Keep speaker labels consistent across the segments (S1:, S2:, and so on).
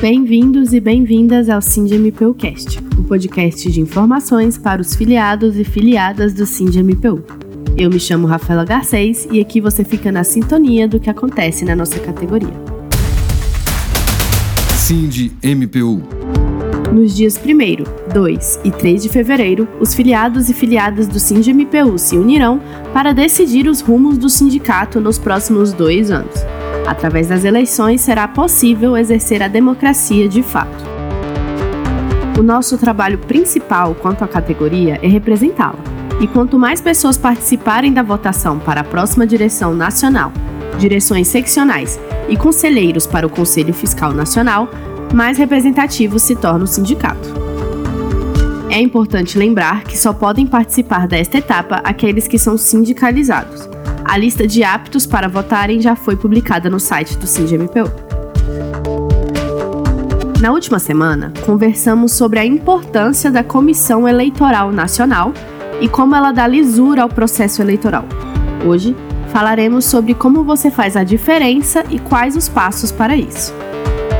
S1: Bem-vindos e bem-vindas ao SINDMPUcast, o podcast de informações para os filiados e filiadas do SINDMPU. Eu me chamo Rafaela Garcês e aqui você fica na sintonia do que acontece na nossa categoria.
S2: SINDMPU
S1: Nos dias 1, 2 e 3 de fevereiro, os filiados e filiadas do SINDMPU se unirão para decidir os rumos do sindicato nos próximos dois anos. Através das eleições será possível exercer a democracia de fato. O nosso trabalho principal quanto à categoria é representá-la. E quanto mais pessoas participarem da votação para a próxima direção nacional, direções seccionais e conselheiros para o Conselho Fiscal Nacional, mais representativo se torna o sindicato. É importante lembrar que só podem participar desta etapa aqueles que são sindicalizados. A lista de aptos para votarem já foi publicada no site do SINDMPU. Na última semana, conversamos sobre a importância da Comissão Eleitoral Nacional e como ela dá lisura ao processo eleitoral. Hoje, falaremos sobre como você faz a diferença e quais os passos para isso.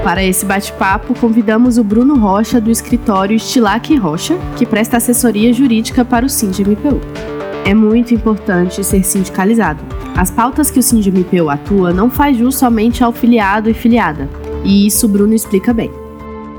S1: Para esse bate-papo, convidamos o Bruno Rocha do escritório Estilac Rocha, que presta assessoria jurídica para o SINDMPU. É muito importante ser sindicalizado. As pautas que o SINDMPU atua não faz jus somente ao filiado e filiada, e isso Bruno explica bem.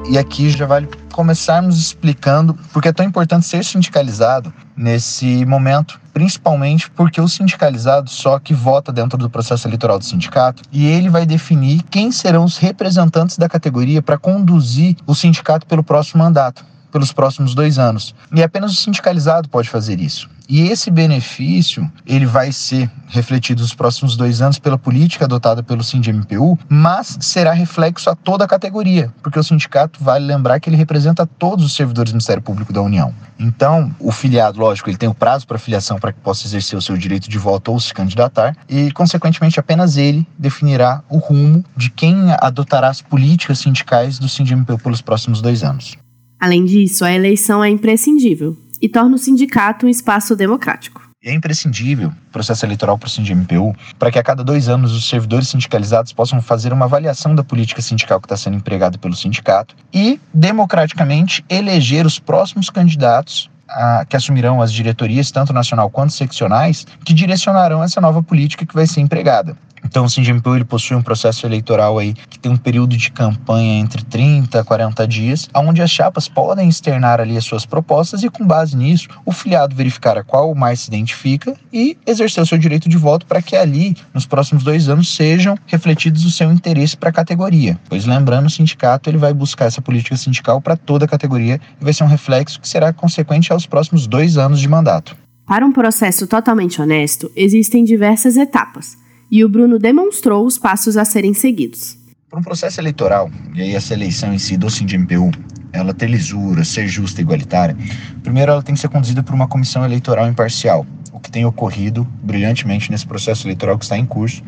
S3: E aqui já vale começarmos explicando porque é tão importante ser sindicalizado nesse momento, principalmente porque o sindicalizado só que vota dentro do processo eleitoral do sindicato e ele vai definir quem serão os representantes da categoria para conduzir o sindicato pelo próximo mandato pelos próximos dois anos. E apenas o sindicalizado pode fazer isso. E esse benefício ele vai ser refletido nos próximos dois anos pela política adotada pelo SINDMPU, mas será reflexo a toda a categoria, porque o sindicato vale lembrar que ele representa todos os servidores do Ministério Público da União. Então, o filiado, lógico, ele tem o prazo para filiação para que possa exercer o seu direito de voto ou se candidatar, e, consequentemente, apenas ele definirá o rumo de quem adotará as políticas sindicais do SINDMPU pelos próximos dois anos.
S1: Além disso, a eleição é imprescindível e torna o sindicato um espaço democrático.
S3: É imprescindível o processo eleitoral para o SINDMPU para que a cada dois anos os servidores sindicalizados possam fazer uma avaliação da política sindical que está sendo empregada pelo sindicato e, democraticamente, eleger os próximos candidatos a, que assumirão as diretorias, tanto nacional quanto seccionais, que direcionarão essa nova política que vai ser empregada. Então, o Sindimpu ele possui um processo eleitoral aí que tem um período de campanha entre 30 a 40 dias, onde as chapas podem externar ali as suas propostas e, com base nisso, o filiado verificar a qual mais se identifica e exercer o seu direito de voto para que ali, nos próximos dois anos, sejam refletidos o seu interesse para a categoria. Pois, lembrando, o sindicato ele vai buscar essa política sindical para toda a categoria e vai ser um reflexo que será consequente aos próximos dois anos de mandato.
S1: Para um processo totalmente honesto, existem diversas etapas e o Bruno demonstrou os passos a serem seguidos.
S3: Para um processo eleitoral, e aí essa eleição em si do SINDMPU, ela ter lisura, ser justa e igualitária, primeiro ela tem que ser conduzida por uma comissão eleitoral imparcial, o que tem ocorrido brilhantemente nesse processo eleitoral que está em curso,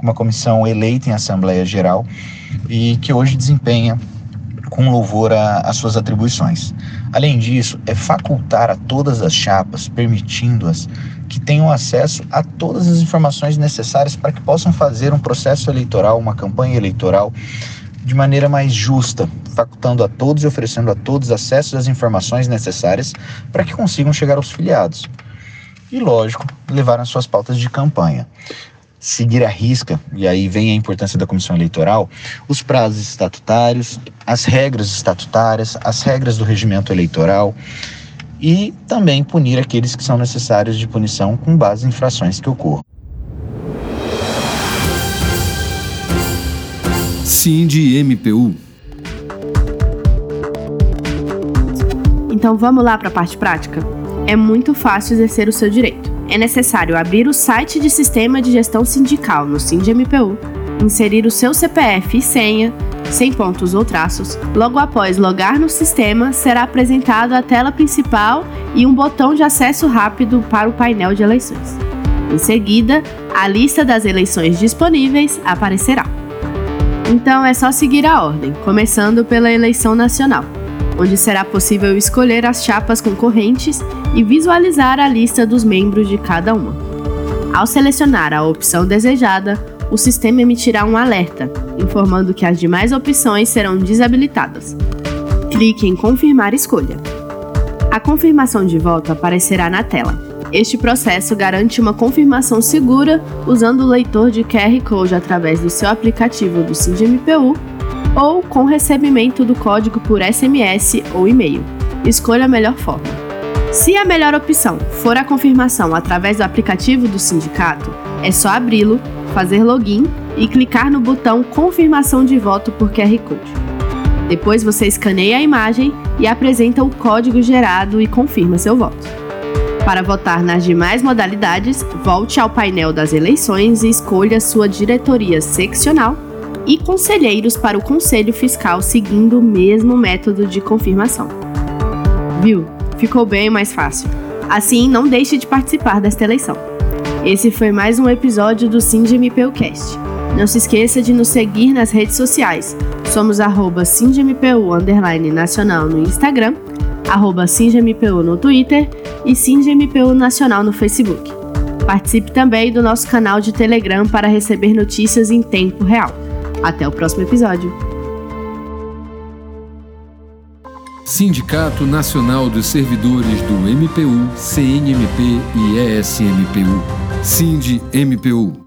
S3: uma comissão eleita em Assembleia Geral e que hoje desempenha com louvor às suas atribuições. Além disso, é facultar a todas as chapas, permitindo-as que tenham acesso a todas as informações necessárias para que possam fazer um processo eleitoral, uma campanha eleitoral de maneira mais justa, facultando a todos e oferecendo a todos acesso às informações necessárias para que consigam chegar aos filiados. E, lógico, levar as suas pautas de campanha seguir a risca, e aí vem a importância da comissão eleitoral, os prazos estatutários, as regras estatutárias, as regras do regimento eleitoral e também punir aqueles que são necessários de punição com base em infrações que ocorram.
S2: Cindy MPU
S1: Então vamos lá para a parte prática? É muito fácil exercer o seu direito é necessário abrir o site de Sistema de Gestão Sindical no SINDMPU, inserir o seu CPF e senha, sem pontos ou traços. Logo após logar no sistema, será apresentado a tela principal e um botão de acesso rápido para o painel de eleições. Em seguida, a lista das eleições disponíveis aparecerá. Então é só seguir a ordem, começando pela eleição nacional onde será possível escolher as chapas concorrentes e visualizar a lista dos membros de cada uma. Ao selecionar a opção desejada, o sistema emitirá um alerta, informando que as demais opções serão desabilitadas. Clique em Confirmar escolha. A confirmação de voto aparecerá na tela. Este processo garante uma confirmação segura usando o leitor de QR Code através do seu aplicativo do SINDMPU ou com recebimento do código por SMS ou e-mail. Escolha a melhor forma. Se a melhor opção for a confirmação através do aplicativo do sindicato, é só abri-lo, fazer login e clicar no botão Confirmação de voto por QR Code. Depois você escaneia a imagem e apresenta o código gerado e confirma seu voto. Para votar nas demais modalidades, volte ao painel das eleições e escolha sua diretoria seccional e conselheiros para o Conselho Fiscal seguindo o mesmo método de confirmação. Viu? Ficou bem mais fácil. Assim, não deixe de participar desta eleição. Esse foi mais um episódio do SindMPUcast. Não se esqueça de nos seguir nas redes sociais. Somos arroba SindMPU nacional no Instagram, arroba no Twitter e SindMPU Nacional no Facebook. Participe também do nosso canal de Telegram para receber notícias em tempo real. Até o próximo episódio.
S2: Sindicato Nacional dos Servidores do MPU, CNMP e ESMPU. Sind MPU.